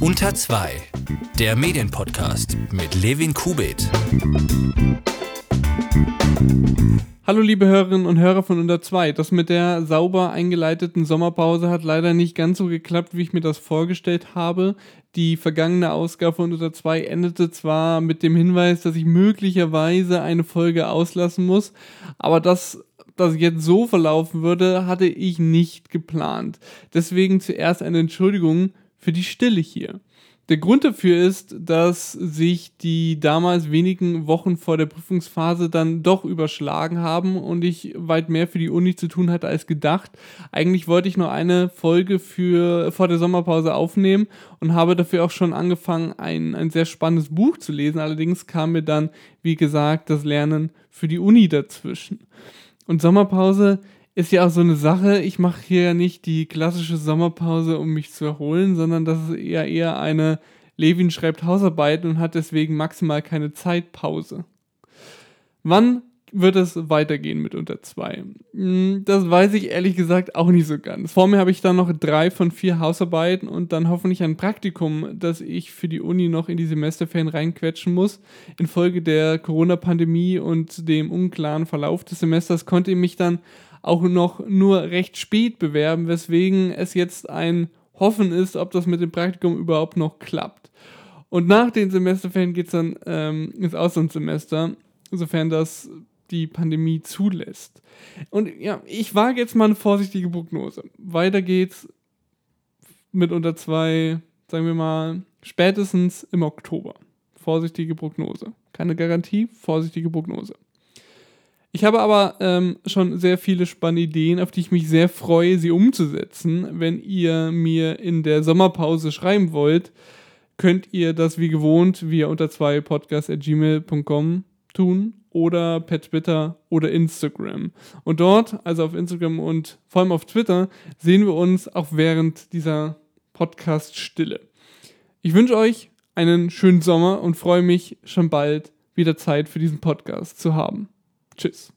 Unter 2, der Medienpodcast mit Levin Kubit. Hallo liebe Hörerinnen und Hörer von Unter 2. Das mit der sauber eingeleiteten Sommerpause hat leider nicht ganz so geklappt, wie ich mir das vorgestellt habe. Die vergangene Ausgabe von Unter 2 endete zwar mit dem Hinweis, dass ich möglicherweise eine Folge auslassen muss, aber das das jetzt so verlaufen würde, hatte ich nicht geplant. Deswegen zuerst eine Entschuldigung für die Stille hier. Der Grund dafür ist, dass sich die damals wenigen Wochen vor der Prüfungsphase dann doch überschlagen haben und ich weit mehr für die Uni zu tun hatte als gedacht. Eigentlich wollte ich nur eine Folge für vor der Sommerpause aufnehmen und habe dafür auch schon angefangen, ein, ein sehr spannendes Buch zu lesen. Allerdings kam mir dann, wie gesagt, das Lernen für die Uni dazwischen. Und Sommerpause ist ja auch so eine Sache. Ich mache hier ja nicht die klassische Sommerpause, um mich zu erholen, sondern das ist eher eher eine Levin schreibt Hausarbeiten und hat deswegen maximal keine Zeitpause. Wann wird es weitergehen mit unter zwei? Hm, das weiß ich ehrlich gesagt auch nicht so ganz. Vor mir habe ich dann noch drei von vier Hausarbeiten und dann hoffentlich ein Praktikum, das ich für die Uni noch in die Semesterferien reinquetschen muss. Infolge der Corona-Pandemie und dem unklaren Verlauf des Semesters konnte ich mich dann auch noch nur recht spät bewerben, weswegen es jetzt ein Hoffen ist, ob das mit dem Praktikum überhaupt noch klappt. Und nach den Semesterferien geht es dann ähm, ins Auslandssemester, sofern das die Pandemie zulässt. Und ja, ich wage jetzt mal eine vorsichtige Prognose. Weiter geht's mit unter zwei, sagen wir mal, spätestens im Oktober. Vorsichtige Prognose. Keine Garantie, vorsichtige Prognose. Ich habe aber ähm, schon sehr viele spannende Ideen, auf die ich mich sehr freue, sie umzusetzen. Wenn ihr mir in der Sommerpause schreiben wollt, könnt ihr das wie gewohnt via unter zwei podcast.gmail.com tun oder per Twitter oder Instagram. Und dort, also auf Instagram und vor allem auf Twitter, sehen wir uns auch während dieser Podcast-Stille. Ich wünsche euch einen schönen Sommer und freue mich schon bald wieder Zeit für diesen Podcast zu haben. Tschüss.